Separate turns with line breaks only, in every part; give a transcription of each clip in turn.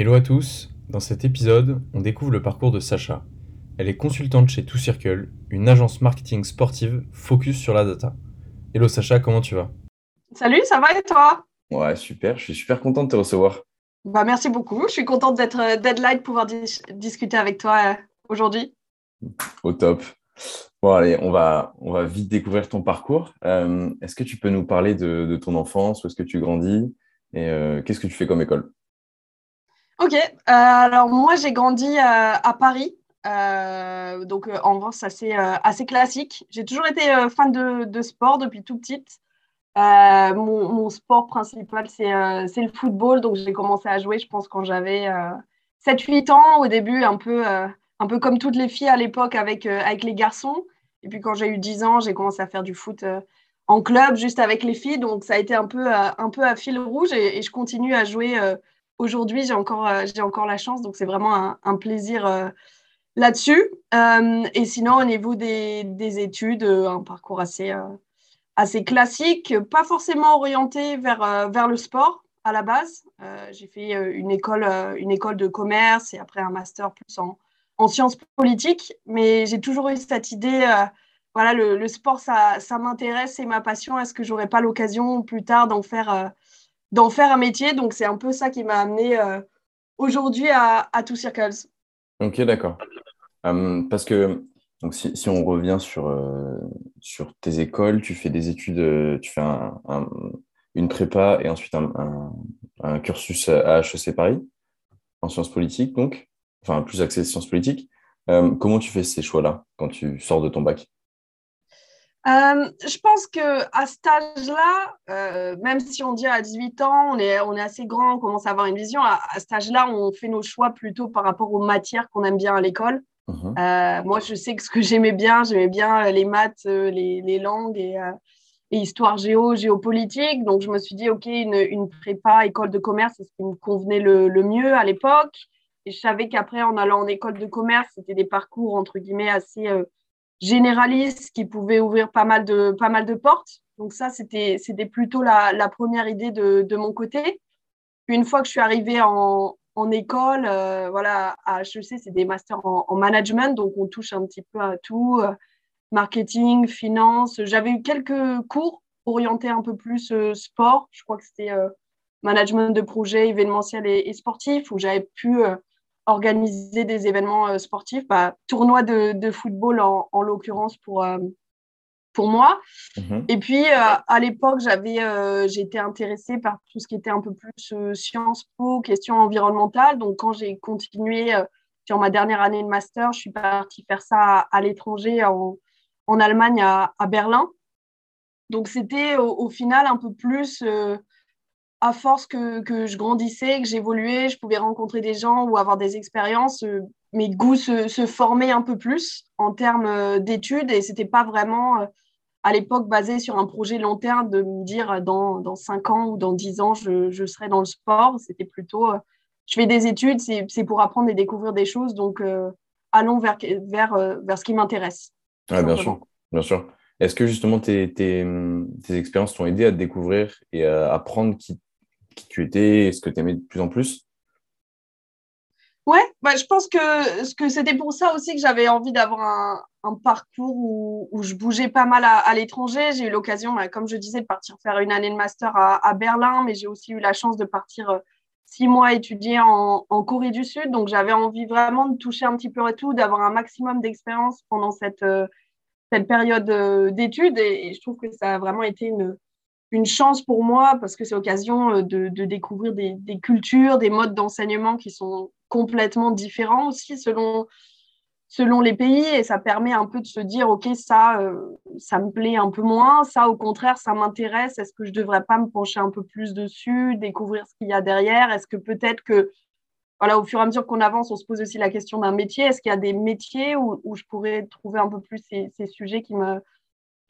Hello à tous, dans cet épisode, on découvre le parcours de Sacha. Elle est consultante chez Two Circle, une agence marketing sportive focus sur la data. Hello Sacha, comment tu vas?
Salut, ça va et toi?
Ouais, super, je suis super content de te recevoir.
Bah, merci beaucoup, je suis contente d'être euh, deadline, de pouvoir discuter avec toi euh, aujourd'hui.
Au top. Bon, allez, on va, on va vite découvrir ton parcours. Euh, est-ce que tu peux nous parler de, ton enfance, où est-ce que tu grandis? Et qu'est-ce que tu fais comme école?
Ok, alors moi j'ai grandi à Paris, donc en vrai c'est assez, classique. J'ai toujours été fan de, sport depuis tout petite. Euh, mon, sport principal, euh, c'est le football. Donc, j'ai commencé à jouer, je pense, quand j'avais 7-8 euh, ans. Au début, un peu, un peu comme toutes les filles à l'époque avec, avec les garçons. Et puis, quand j'ai eu 10 ans, j'ai commencé à faire du foot en club, juste avec les filles. Donc, ça a été un peu, un peu à fil rouge. Et, je continue à jouer aujourd'hui. J'ai encore, j'ai encore la chance. Donc, c'est vraiment un, plaisir là-dessus. et sinon, au niveau des, des études, un parcours assez assez classique, pas forcément orienté vers, euh, vers le sport à la base. Euh, j'ai fait euh, une école, une école de commerce et après un master plus en, en sciences politiques, mais j'ai toujours eu cette idée, voilà, le, sport, ça, ça m'intéresse, c'est ma passion. Est-ce que j'aurais pas l'occasion plus tard d'en faire, d'en faire un métier Donc c'est un peu ça qui m'a amené aujourd'hui à, à Two Circles.
Ok, d'accord. parce que si, on revient sur, euh, sur tes écoles, tu fais des études, euh, tu fais un, une prépa et ensuite un, cursus à HEC Paris, en sciences politiques, donc, enfin, plus axé sciences politiques. Euh, comment tu fais ces choix-là quand tu sors de ton bac?
Je pense que à cet âge-là, même si on dit à 18 ans, on est, on est assez grand, on commence à avoir une vision, à, à cet âge-là, on fait nos choix plutôt par rapport aux matières qu'on aime bien à l'école. Mhm. Euh, moi, je sais que ce que j'aimais bien, j'aimais bien euh, les maths, euh, les, langues et, histoire géo, géopolitique. Donc, je me suis dit, OK, une, prépa, école de commerce, c'est ce qui me convenait le, mieux à l'époque. Et je savais qu'après, en allant en école de commerce, c'était des parcours, entre guillemets, assez généralistes qui pouvaient ouvrir pas mal de, pas mal de portes. Donc, ça, c'était plutôt la, première idée de, de mon côté. une fois que je suis arrivée en, en école, euh, voilà, à HEC, c'est des masters en, management, donc on touche un petit peu à tout, euh, marketing, finance. J'avais eu quelques cours orientés un peu plus euh, sport. Je crois que c'était management de projets événementiels et, sportifs, où j'avais pu organiser des événements sportifs, bah, tournoi de, de, football en, en l'occurrence pour pour moi. Mhm. Et puis, euh, à l'époque, j'avais, euh, j'étais intéressée par tout ce qui était un peu plus euh, sciences po, questions environnementales. Donc, quand j'ai continué sur ma dernière année de master, je suis partie faire ça à, l'étranger, en, en, Allemagne, à, à Berlin. Donc, c'était au, final un peu plus, à force que, que, je grandissais, que j'évoluais, je pouvais rencontrer des gens ou avoir des expériences, mes goûts se, se, formaient un peu plus en termes d'études et c'était pas vraiment à l'époque basé sur un projet long terme de me dire dans, dans 5 ans ou dans 10 ans, je, je serai dans le sport. C'était plutôt, euh, je fais des études, c'est pour apprendre et découvrir des choses. Donc, euh, allons vers, vers, euh, vers ce qui m'intéresse.
bien sûr, bien sûr. Est-ce que justement tes, tes, tes expériences t'ont aidé à te découvrir et à apprendre qui, qui tu étais et ce que tu aimais de plus en plus
Ouais, bah, je pense que, que c'était pour ça aussi que j'avais envie d'avoir un, parcours où, je bougeais pas mal à, l'étranger. J'ai eu l'occasion, bah, comme je disais, de partir faire une année de master à, Berlin, mais j'ai aussi eu la chance de partir euh, six mois étudier en, Corée du Sud. Donc j'avais envie vraiment de toucher un petit peu à tout, d'avoir un maximum d'expérience pendant cette, euh, période euh, d'études. Et, je trouve que ça a vraiment été une, une chance pour moi parce que c'est l'occasion de, de, découvrir des, cultures, des modes d'enseignement qui sont complètement différent aussi selon, les pays. Et ça permet un peu de se dire ok ça euh, ça me plaît un peu moins. Ça au contraire ça m'intéresse. Est-ce que je devrais pas me pencher un peu plus dessus découvrir ce qu'il y a derrière? Est-ce que peut-être que voilà au fur et à mesure qu'on avance on se pose aussi la question d'un métier. Est-ce qu'il y a des métiers où, où, je pourrais trouver un peu plus ces sujets qui me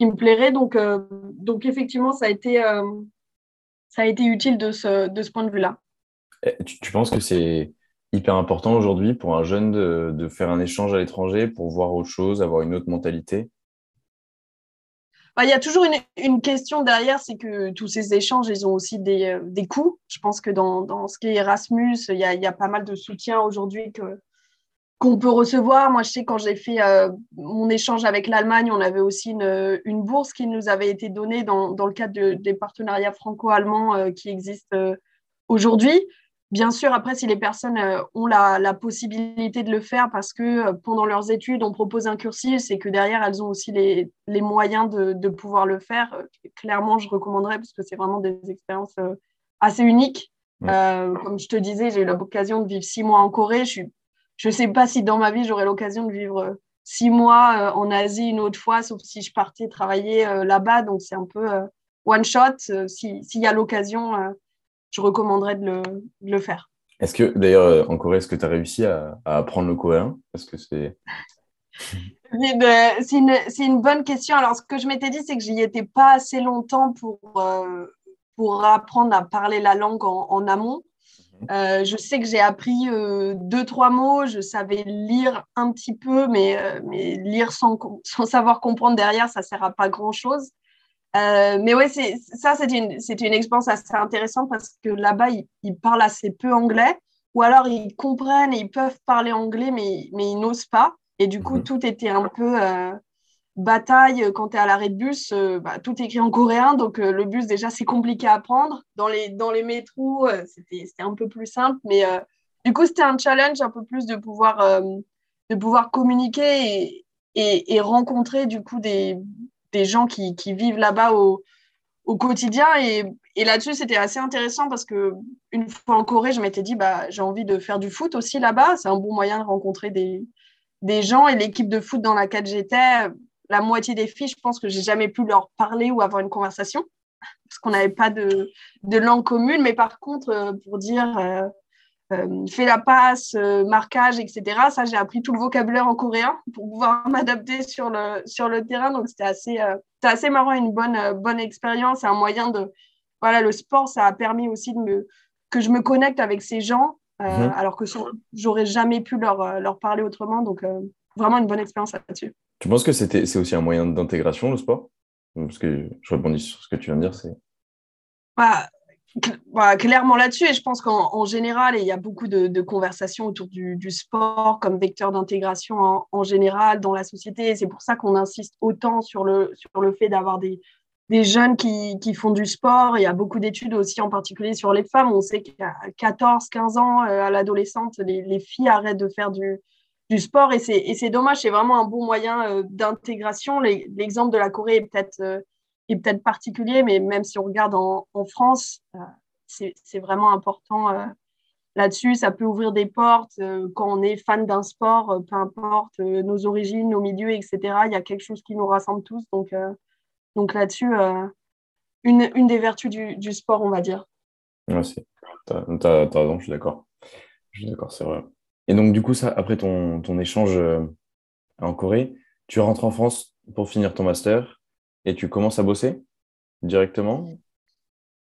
qui me plairaient donc euh, donc effectivement ça a été euh, ça a été utile de ce de ce point de vue là
tu, tu penses que c'est hyper important aujourd'hui pour un jeune de, faire un échange à l'étranger pour voir autre chose, avoir une autre mentalité?
Bah, il y a toujours une, question derrière, c'est que tous ces échanges, ils ont aussi des, des coûts. Je pense que dans, dans ce qui est Erasmus, il y a, y a, pas mal de soutien aujourd'hui que, qu'on peut recevoir. Moi, je sais quand j'ai fait euh, mon échange avec l'Allemagne, on avait aussi une, une, bourse qui nous avait été donnée dans, dans le cadre des partenariats franco-allemands euh, qui existent euh, aujourd'hui. Bien sûr, après, si les personnes ont la, la, possibilité de le faire parce que pendant leurs études, on propose un cursus et que derrière, elles ont aussi les, les moyens de, de, pouvoir le faire, clairement, je recommanderais parce que c'est vraiment des expériences assez uniques. comme je te disais, j'ai eu l'occasion de vivre six mois en Corée. Je suis je ne sais pas si dans ma vie, j'aurai l'occasion de vivre euh, six mois euh, en Asie une autre fois, sauf si je partais travailler euh, là-bas. Donc, c'est un peu one shot. S'il y a l'occasion, je recommanderais de le, faire.
Est-ce que, d'ailleurs, en Corée, est-ce que tu as réussi à, apprendre le coréen? Parce que c'est.
c'est une, une, bonne question. Alors, ce que je m'étais dit, c'est que j'y étais pas assez longtemps pour, pour apprendre à parler la langue en amont. Euh, je sais que j'ai appris euh, deux, trois mots. Je savais lire un petit peu, mais, euh, mais lire sans, sans, savoir comprendre derrière, ça ne sert à pas grand-chose. mais ouais, ça, c'était une, une, expérience assez intéressante parce que là-bas, ils, parlent assez peu anglais, ou alors ils comprennent et ils peuvent parler anglais, mais, mais ils n'osent pas. Et du coup, mhm. tout était un peu bataille, euh, quand tu es à l'arrêt de bus, euh, bah, tout est écrit en coréen, donc euh, le bus, déjà, c'est compliqué à prendre. Dans les, dans les métros, c'était un peu plus simple, mais du coup, c'était un challenge un peu plus de pouvoir, de pouvoir communiquer et, et, rencontrer du coup des, des gens qui, qui vivent là-bas au, au, quotidien. Et, et là-dessus, c'était assez intéressant parce que une fois en Corée, je m'étais dit, bah, j'ai envie de faire du foot aussi là-bas. C'est un bon moyen de rencontrer des, des gens. Et l'équipe de foot dans laquelle j'étais, la moitié des filles, je pense que j'ai jamais pu leur parler ou avoir une conversation parce qu'on n'avait pas de, langue commune. Mais par contre, euh, pour dire euh, euh, fais la passe, marquage, etc., ça, j'ai appris tout le vocabulaire en coréen pour pouvoir m'adapter sur le, sur le terrain. Donc, c'était assez, assez marrant, une bonne, bonne expérience. un moyen de. Voilà, le sport, ça a permis aussi de me, que je me connecte avec ces gens, mhm. alors que j'aurais jamais pu leur, leur parler autrement. Donc, vraiment une bonne expérience là-dessus.
Tu penses que c'est aussi un moyen d'intégration, le sport? Parce que je rebondis sur ce que tu viens de dire. c'est
bah, bah, clairement là-dessus, et je pense qu'en général, il y a beaucoup de, conversations autour du, sport comme vecteur d'intégration en, général dans la société. C'est pour ça qu'on insiste autant sur le, sur le fait d'avoir des, des jeunes qui, qui, font du sport. Il y a beaucoup d'études aussi, en particulier sur les femmes. On sait qu'à 14, 15 ans, euh, à l'adolescente, les, les, filles arrêtent de faire du, du sport et c'est dommage, c'est vraiment un bon moyen euh, d'intégration. L'exemple de la Corée est peut-être euh, peut particulier, mais même si on regarde en, France, euh, c'est vraiment important là-dessus. Ça peut ouvrir des portes quand on est fan d'un sport, peu importe nos origines, nos milieux, etc. Il y a quelque chose qui nous rassemble tous. Donc, donc là-dessus, une, des vertus du, sport, on va dire.
Merci. Tu as, raison, je suis d'accord. Je suis d'accord, c'est vrai. Et donc, du coup, après ton, ton échange euh, en Corée, tu rentres en France pour finir ton master et tu commences à bosser directement?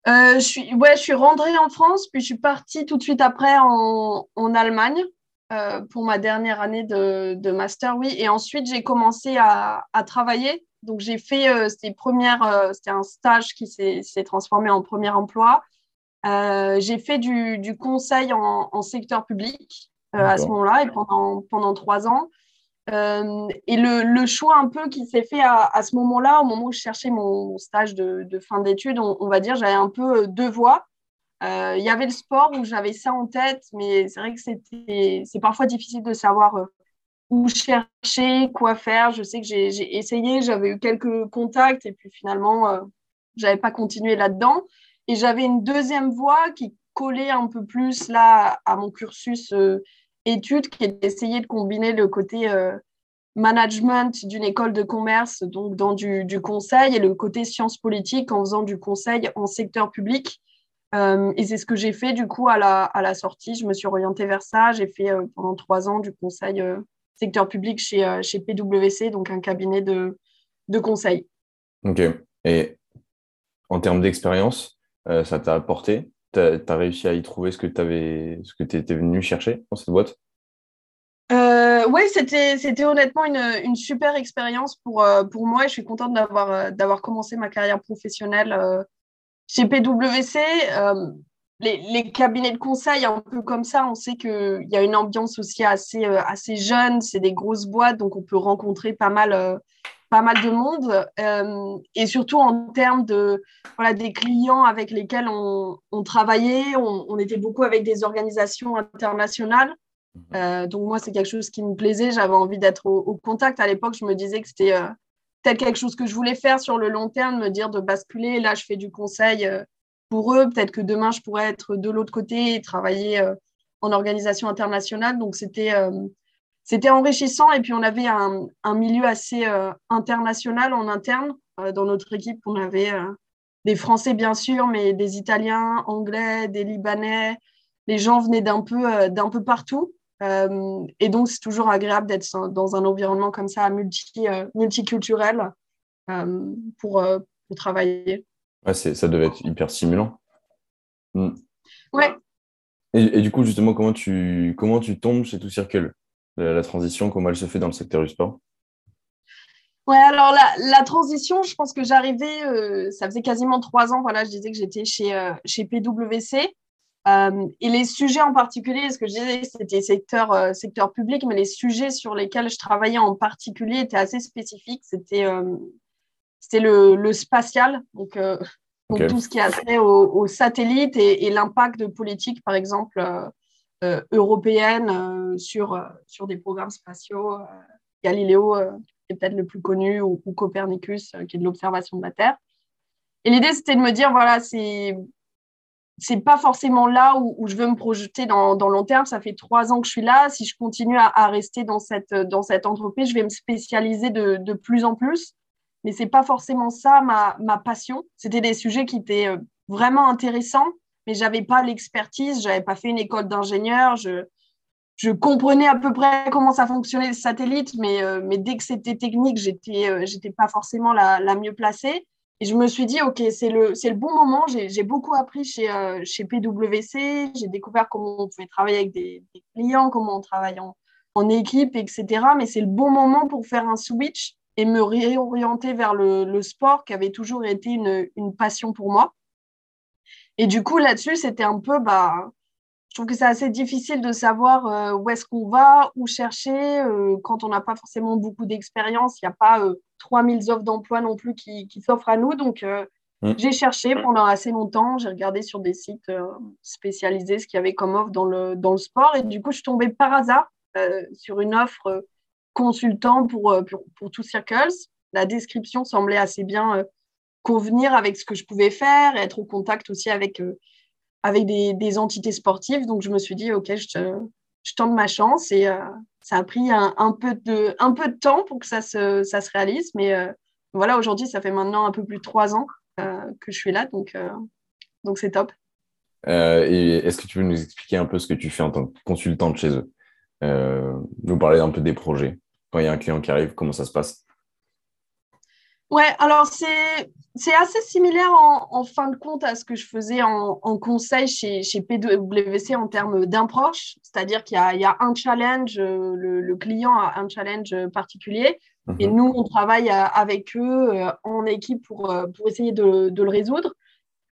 Euh, je, suis, ouais, je suis rentrée en France, puis je suis partie tout de suite après en, en Allemagne euh, pour ma dernière année de, de, master, oui. Et ensuite, j'ai commencé à, à, travailler. Donc, j'ai fait, c'était, première, c'était un stage qui s'est, transformé en premier emploi. j'ai fait du, du conseil en, secteur public. Euh, à ce moment-là et pendant, pendant trois ans. Euh, et le, le, choix un peu qui s'est fait à, à ce moment-là, au moment où je cherchais mon stage de, de fin d'études, on, va dire, j'avais un peu euh, deux voies. Il y avait le sport où j'avais ça en tête, mais c'est vrai que c'était, c'est parfois difficile de savoir où chercher, quoi faire. Je sais que j'ai essayé, j'avais eu quelques contacts et puis finalement, euh, j'avais pas continué là-dedans. Et j'avais une deuxième voie qui collait un peu plus là à mon cursus étude qui est d'essayer de combiner le côté euh, management d'une école de commerce, donc dans du, conseil, et le côté sciences politiques en faisant du conseil en secteur public. Euh, et c'est ce que j'ai fait du coup à la, à la sortie. Je me suis orientée vers ça. J'ai fait euh, pendant trois ans du conseil secteur public chez, chez PwC, donc un cabinet de, de conseil.
Ok. Et en termes d'expérience, ça t'a apporté tu as, réussi à y trouver ce que tu étais venu chercher dans cette boîte?
Euh, oui, c'était honnêtement une, super expérience pour, pour moi je suis contente d'avoir commencé ma carrière professionnelle chez PwC les, cabinets de conseil, un peu comme ça, on sait qu'il y a une ambiance aussi assez, euh, assez jeune, c'est des grosses boîtes, donc on peut rencontrer pas mal, euh, pas mal de monde. Euh, et surtout en termes de, voilà, des clients avec lesquels on, travaillait, on, était beaucoup avec des organisations internationales. Mhm. donc moi, c'est quelque chose qui me plaisait, j'avais envie d'être au, au, contact. À l'époque, je me disais que c'était peut-être quelque chose que je voulais faire sur le long terme, me dire de basculer. Là, je fais du conseil pour eux. Peut-être que demain, je pourrais être de l'autre côté et travailler euh, en organisation internationale. Donc, c'était euh, c'était enrichissant. Et puis, on avait un, un milieu assez euh, international en interne. dans notre équipe, on avait des Français, bien sûr, mais des Italiens, Anglais, des Libanais. Les gens venaient d'un peu, d'un peu partout. et donc, c'est toujours agréable d'être dans un environnement comme ça, multi, multiculturel, pour, pour travailler.
Ouais, ça devait être hyper stimulant.
Hmm. Ouais.
Et, du coup, justement, comment tu, comment tu tombes chez Tout Circle la, transition, comment elle se fait dans le secteur du sport?
Ouais, alors la, transition, je pense que j'arrivais, euh, ça faisait quasiment trois ans, voilà, je disais que j'étais chez, euh, chez PwC. Euh, et les sujets en particulier, ce que je disais, c'était secteur, secteur public, mais les sujets sur lesquels je travaillais en particulier étaient assez spécifiques. C'était c'était le, spatial, donc, tout ce qui a trait aux, satellites et, l'impact de politique, par exemple, européenne sur, sur des programmes spatiaux. Galileo qui est peut-être le plus connu, ou, Copernicus, qui est de l'observation de la Terre. Et l'idée, c'était de me dire, voilà, c'est c'est pas forcément là où, je veux me projeter dans, dans, long terme. Ça fait trois ans que je suis là. Si je continue à, à, rester dans cette, dans cette entreprise, je vais me spécialiser de, de plus en plus mais c'est pas forcément ça ma, ma passion. C'était des sujets qui étaient euh, vraiment intéressants, mais j'avais pas l'expertise, j'avais pas fait une école d'ingénieur, je, je comprenais à peu près comment ça fonctionnait le satellite, mais, euh, mais dès que c'était technique, j'étais euh, pas forcément la, la, mieux placée. Et je me suis dit, OK, c'est le, le bon moment. J'ai beaucoup appris chez, chez PwC. J'ai découvert comment on pouvait travailler avec des, clients, comment on travaille en, en équipe, etc. Mais c'est le bon moment pour faire un switch et me réorienter vers le, sport qui avait toujours été une, passion pour moi. Et du coup, là-dessus, c'était un peu, bah, je trouve que c'est assez difficile de savoir euh, où est-ce qu'on va, où chercher, euh, quand on n'a pas forcément beaucoup d'expérience. Il n'y a pas 3000 euh, offres d'emploi non plus qui, s'offrent à nous. Donc, mm. j'ai cherché pendant assez longtemps. J'ai regardé sur des sites spécialisés ce qu'il y avait comme offre dans le, dans le sport. Et du coup, je suis tombée par hasard sur une offre consultant pour, euh, pour, pour Two Circles. La description semblait assez bien euh, convenir avec ce que je pouvais faire être au contact aussi avec, euh, des, entités sportives. Donc, je me suis dit, OK, je, tente ma chance et ça a pris un, peu de, temps pour que ça se, réalise. Mais voilà, aujourd'hui, ça fait maintenant un peu plus de trois ans que je suis là. Donc, c'est top.
et est-ce que tu veux nous expliquer un peu ce que tu fais en tant que consultante chez eux? Nous parler un peu des projets quand il y a un client qui arrive, comment ça se passe?
Ouais, alors c'est assez similaire en, fin de compte à ce que je faisais en, conseil chez, chez, PwC en termes d'approche, c'est-à-dire qu'il y, y, a un challenge, le, client a un challenge particulier, et mhm. nous, on travaille avec eux euh, en équipe pour, euh, pour essayer de, de le résoudre.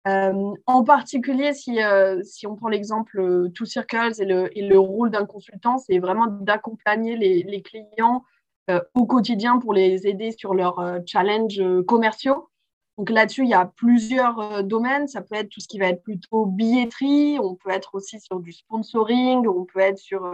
Euh, en particulier, si, si on prend l'exemple Two Circles et le, et le rôle d'un consultant, c'est vraiment d'accompagner les, les, clients euh, au quotidien pour les aider sur leurs euh, challenges euh, commerciaux. Donc là-dessus, il y a plusieurs domaines. Ça peut être tout ce qui va être plutôt billetterie, on peut être aussi sur du sponsoring, on peut être sur,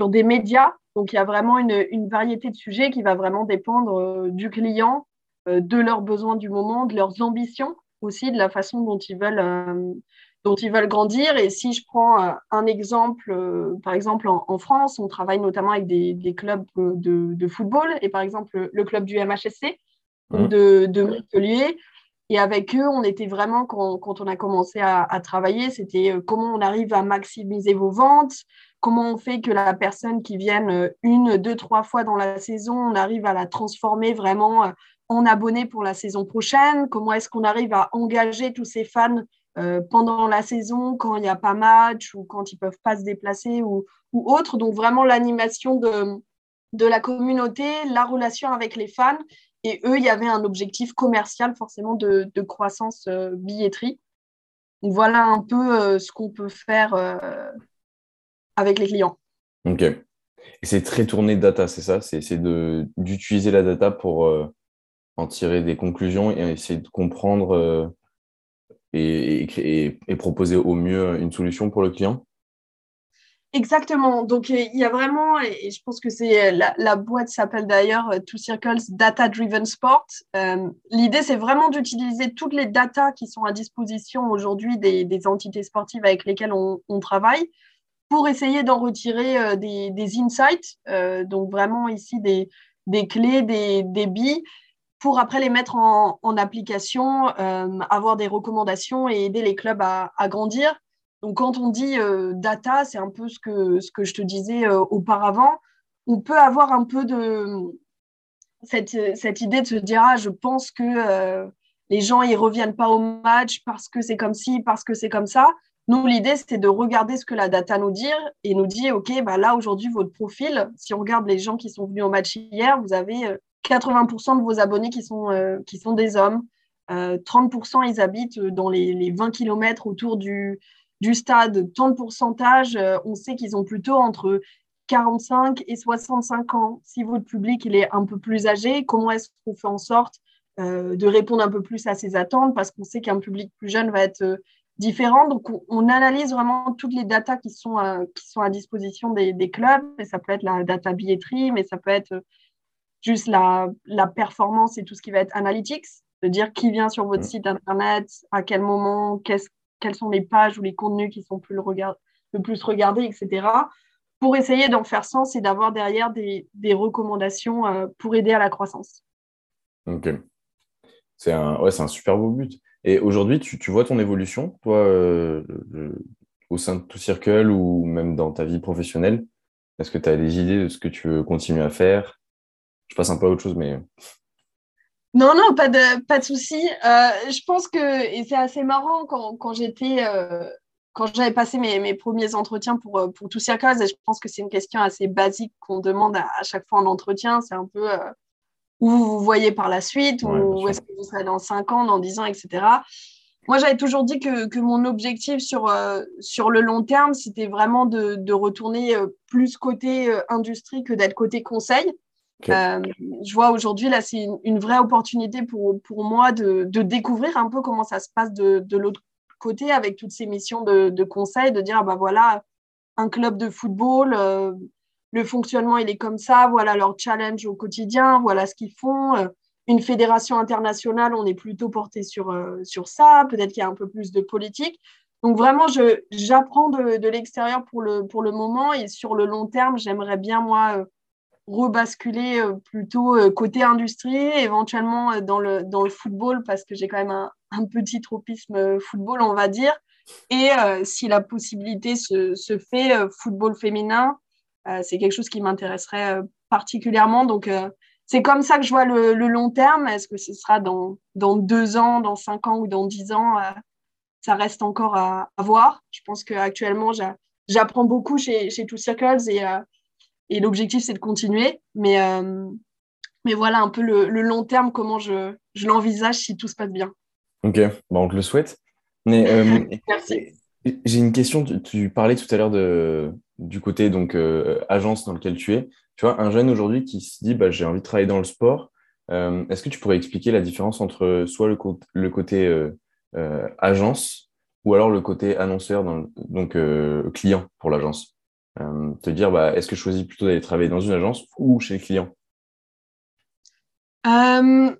sur des médias. Donc il y a vraiment une, une variété de sujets qui va vraiment dépendre du client, de leurs besoins du moment, de leurs ambitions aussi, de la façon dont ils veulent dont ils veulent grandir. Et si je prends euh, un exemple, euh, par exemple en, France, on travaille notamment avec des, des clubs de, de, football, et par exemple le club du MHSC mmh. de, de, Montpellier. Et avec eux, on était vraiment, quand, quand on a commencé à, à travailler, c'était euh, comment on arrive à maximiser vos ventes, comment on fait que la personne qui vienne une, deux, trois fois dans la saison, on arrive à la transformer vraiment en abonné pour la saison prochaine, comment est-ce qu'on arrive à engager tous ces fans euh, pendant la saison, quand il n'y a pas match ou quand ils ne peuvent pas se déplacer ou, ou autre. Donc vraiment l'animation de, de la communauté, la relation avec les fans. Et eux, il y avait un objectif commercial forcément de, croissance billetterie. Donc voilà un peu ce qu'on peut faire avec les clients.
Ok. Et c'est très tourné data, c'est ça? C'est d'utiliser la data pour en tirer des conclusions et essayer de comprendre et, proposer au mieux une solution pour le client?
Exactement. Donc, il y a vraiment, et je pense que c'est la, boîte s'appelle d'ailleurs euh, Two Circles Data Driven Sport. Euh, l'idée, c'est vraiment d'utiliser toutes les datas qui sont à disposition aujourd'hui des, entités sportives avec lesquelles on, travaille pour essayer d'en retirer euh, des, insights. donc, vraiment ici, des, clés, des, billes pour après les mettre en, application, avoir des recommandations et aider les clubs à, grandir. Donc, quand on dit euh, data, c'est un peu ce que, ce que je te disais euh, auparavant. On peut avoir un peu de cette, cette idée de se dire ah, je pense que euh, les gens ne reviennent pas au match parce que c'est comme ci, parce que c'est comme ça. Nous, l'idée, c'était de regarder ce que la data nous dit et nous dit OK, bah là, aujourd'hui, votre profil, si on regarde les gens qui sont venus au match hier, vous avez 80% de vos abonnés qui sont, euh, qui sont des hommes. 30% euh, ils habitent dans les, 20 km autour du, stade. Tant de pourcentage, euh, on sait qu'ils ont plutôt entre 45 et 65 ans. Si votre public il est un peu plus âgé, comment est-ce qu'on fait en sorte de répondre un peu plus à ces attentes? Parce qu'on sait qu'un public plus jeune va être différent. Donc, on, analyse vraiment toutes les datas qui sont, qui sont à disposition des, des, clubs. Et ça peut être la data billetterie, mais ça peut être juste la, la, performance et tout ce qui va être analytics, de dire qui vient sur votre mm. site internet, à quel moment, quelles sont les pages ou les contenus qui sont plus le, regard, le plus regardés, etc. Pour essayer d'en faire sens et d'avoir derrière des, des recommandations euh, pour aider à la croissance.
Ok. C'est un, ouais, un super beau but. Et aujourd'hui, tu, tu, vois ton évolution, toi, euh, au sein de tout Circle ou même dans ta vie professionnelle? Est-ce que tu as des idées de ce que tu veux continuer à faire? Je passe un peu à autre chose, mais.
Non, non, pas de, pas de souci. Euh, je pense que, et c'est assez marrant quand, quand j'étais, euh, quand j'avais passé mes, mes, premiers entretiens pour, euh, pour Tout Circles, et je pense que c'est une question assez basique qu'on demande à, chaque fois en entretien, c'est un peu où vous vous voyez par la suite, ou où est-ce que vous serez dans 5 ans, dans 10 ans, etc. Moi, j'avais toujours dit que, que, mon objectif sur, sur le long terme, c'était vraiment de, de retourner plus côté industrie que d'être côté conseil. Euh, je vois aujourd'hui, là, c'est une, vraie opportunité pour, pour moi de, de, découvrir un peu comment ça se passe de, de l'autre côté avec toutes ces missions de, de conseil, de dire, ah bah voilà, un club de football, euh, le fonctionnement, il est comme ça, voilà leur challenge au quotidien, voilà ce qu'ils font. Euh, une fédération internationale, on est plutôt porté sur, sur ça, peut-être qu'il y a un peu plus de politique. Donc vraiment, j'apprends de, de l'extérieur pour le, pour le moment et sur le long terme, j'aimerais bien, moi, rebasculer euh, plutôt euh, côté industrie, éventuellement euh, dans le, dans le football, parce que j'ai quand même un, petit tropisme football, on va dire. Et si la possibilité se, se fait, football féminin, c'est quelque chose qui m'intéresserait particulièrement. Donc, c'est comme ça que je vois le, long terme. Est-ce que ce sera dans, dans, deux ans, dans cinq ans ou dans dix ans Ça reste encore à, à voir. Je pense qu'actuellement, j'apprends beaucoup chez, chez Two Circles et et l'objectif, c'est de continuer. Mais, euh, mais voilà un peu le, long terme, comment je, je l'envisage si tout se passe bien.
Ok, bon, on te le souhaite. Mais,
euh, Merci.
J'ai une question. Tu, parlais tout à l'heure de, du côté donc euh, agence dans lequel tu es. Tu vois, un jeune aujourd'hui qui se dit bah, j'ai envie de travailler dans le sport. Est-ce que tu pourrais expliquer la différence entre soit le, le côté agence ou alors le côté annonceur, dans, donc client pour l'agence? Te dire, bah, est-ce que je choisis plutôt d'aller travailler dans une agence ou chez le client?
Euh,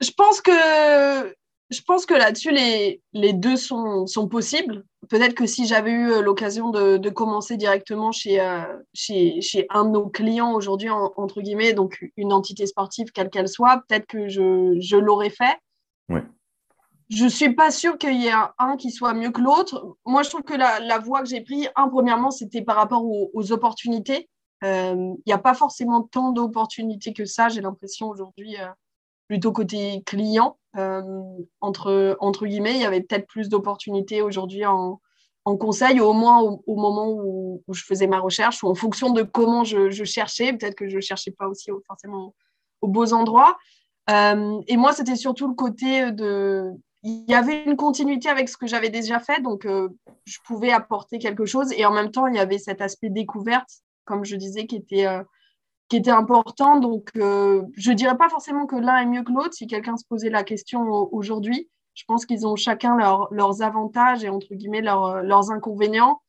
Je pense que, je pense que là-dessus, les, les deux sont, sont possibles. Peut-être que si j'avais eu euh, l'occasion de, de, commencer directement chez, chez, chez, un de nos clients aujourd'hui, entre guillemets, donc une entité sportive, quelle qu'elle soit, peut-être que je, je l'aurais fait.
Ouais
je suis pas sûre qu'il y ait un, qui soit mieux que l'autre. Moi, je trouve que la, voie que j'ai prise, un, premièrement, c'était par rapport aux, opportunités. Il euh, n'y a pas forcément tant d'opportunités que ça, j'ai l'impression aujourd'hui, euh, plutôt côté client. Euh, entre, entre guillemets, il y avait peut-être plus d'opportunités aujourd'hui en, en conseil, au moins au, moment où, je faisais ma recherche, ou en fonction de comment je, cherchais. Peut-être que je ne cherchais pas aussi forcément aux beaux endroits. Et moi, c'était surtout le côté de... Il y avait une continuité avec ce que j'avais déjà fait, donc euh, je pouvais apporter quelque chose. Et en même temps, il y avait cet aspect découverte, comme je disais, qui était, euh, qui était important. Donc, je ne dirais pas forcément que l'un est mieux que l'autre. Si quelqu'un se posait la question aujourd'hui, je pense qu'ils ont chacun leurs avantages et entre guillemets leurs inconvénients.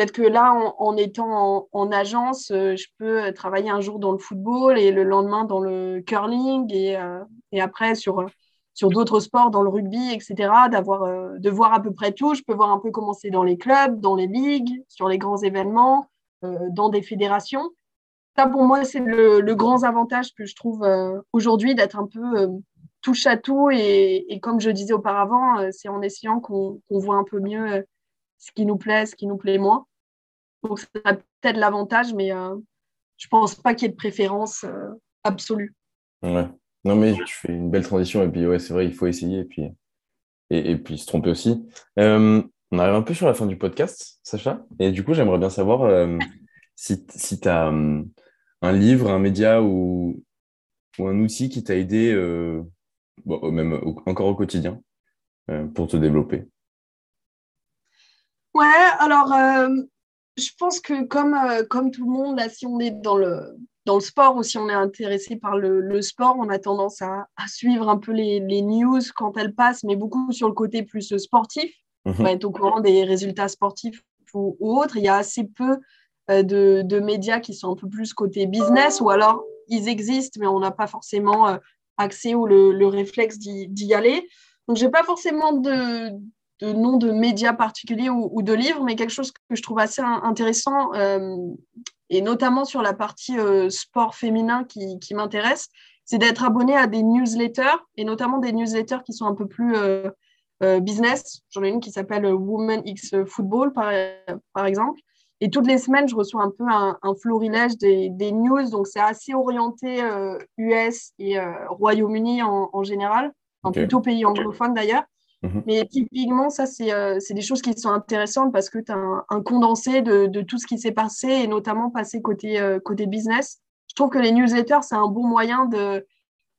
Peut-être que là, en, étant en, agence, euh, je peux travailler un jour dans le football et le lendemain dans le curling et, euh, et après sur, sur d'autres sports, dans le rugby, etc. D'avoir, euh, de voir à peu près tout. Je peux voir un peu comment c'est dans les clubs, dans les ligues, sur les grands événements, dans des fédérations. Ça, pour moi, c'est le, grand avantage que je trouve aujourd'hui d'être un peu touche à tout. Et, comme je disais auparavant, c'est en essayant qu'on, voit un peu mieux ce qui nous plaît, ce qui nous plaît moins. Donc, ça peut-être l'avantage, mais euh, je ne pense pas qu'il y ait de préférence euh, absolue.
Non, mais tu fais une belle transition. Et puis, ouais, c'est vrai, il faut essayer et puis, et, puis se tromper aussi. Euh, on arrive un peu sur la fin du podcast, Sacha. Et du coup, j'aimerais bien savoir si, si tu as un livre, un média ou, ou un outil qui t'a aidé, même encore au quotidien, pour te développer.
Ouais, alors je pense que comme, euh, comme tout le monde, là, si on est dans le, dans le sport ou si on est intéressé par le, sport, on a tendance à, suivre un peu les, news quand elles passent, mais beaucoup sur le côté plus sportif. Mhm. On va être au courant des résultats sportifs ou, autres. Il y a assez peu euh, de, médias qui sont un peu plus côté business ou alors ils existent, mais on n'a pas forcément euh, accès ou le, le réflexe d'y aller. Donc, je n'ai pas forcément de, de nom de médias particuliers ou, de livres, mais quelque chose que je trouve assez intéressant, euh, et notamment sur la partie euh, sport féminin qui, m'intéresse, c'est d'être abonné à des newsletters, et notamment des newsletters qui sont un peu plus euh, business. J'en ai une qui s'appelle Women X Football, par, par, exemple. Et toutes les semaines, je reçois un peu un, florilège des, news, donc c'est assez orienté US et Royaume-Uni en, général, plutôt pays anglophones d'ailleurs. Mhm. Mais typiquement, ça, euh, c'est des choses qui sont intéressantes parce que tu as un, condensé de, tout ce qui s'est passé et notamment passé côté, euh, côté business. Je trouve que les newsletters, c'est un bon moyen de.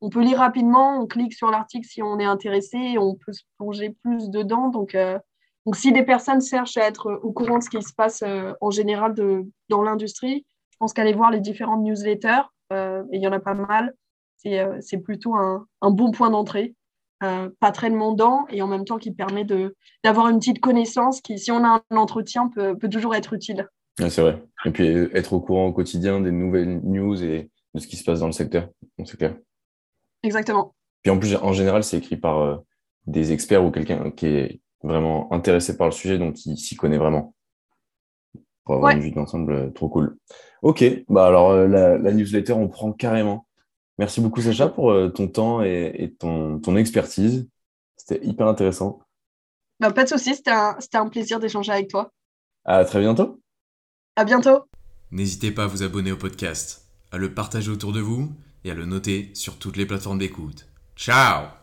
On peut lire rapidement, on clique sur l'article si on est intéressé et on peut se plonger plus dedans. Donc, euh, donc si des personnes cherchent à être au courant de ce qui se passe en général de, dans l'industrie, je pense qu'aller voir les différentes newsletters, et il y en a pas mal, c'est plutôt un, un bon point d'entrée. Euh, pas très demandant et en même temps qui permet d'avoir une petite connaissance qui, si on a un entretien, peut, peut toujours être utile.
c'est vrai. Et puis être au courant au quotidien des nouvelles news et de ce qui se passe dans le secteur. C'est clair.
Exactement.
Puis en plus, en général, c'est écrit par euh, des experts ou quelqu'un qui est vraiment intéressé par le sujet, donc qui s'y connaît vraiment. Pour avoir une vue d'ensemble, euh, trop cool. Ok, bah alors la, la newsletter, on prend carrément. Merci beaucoup, Sacha, pour euh, ton temps et, ton, ton expertise. C'était hyper intéressant.
Bah, pas de souci, c'était un, un plaisir d'échanger avec toi.
À très bientôt.
À bientôt.
N'hésitez pas à vous abonner au podcast, à le partager autour de vous et à le noter sur toutes les plateformes d'écoute. Ciao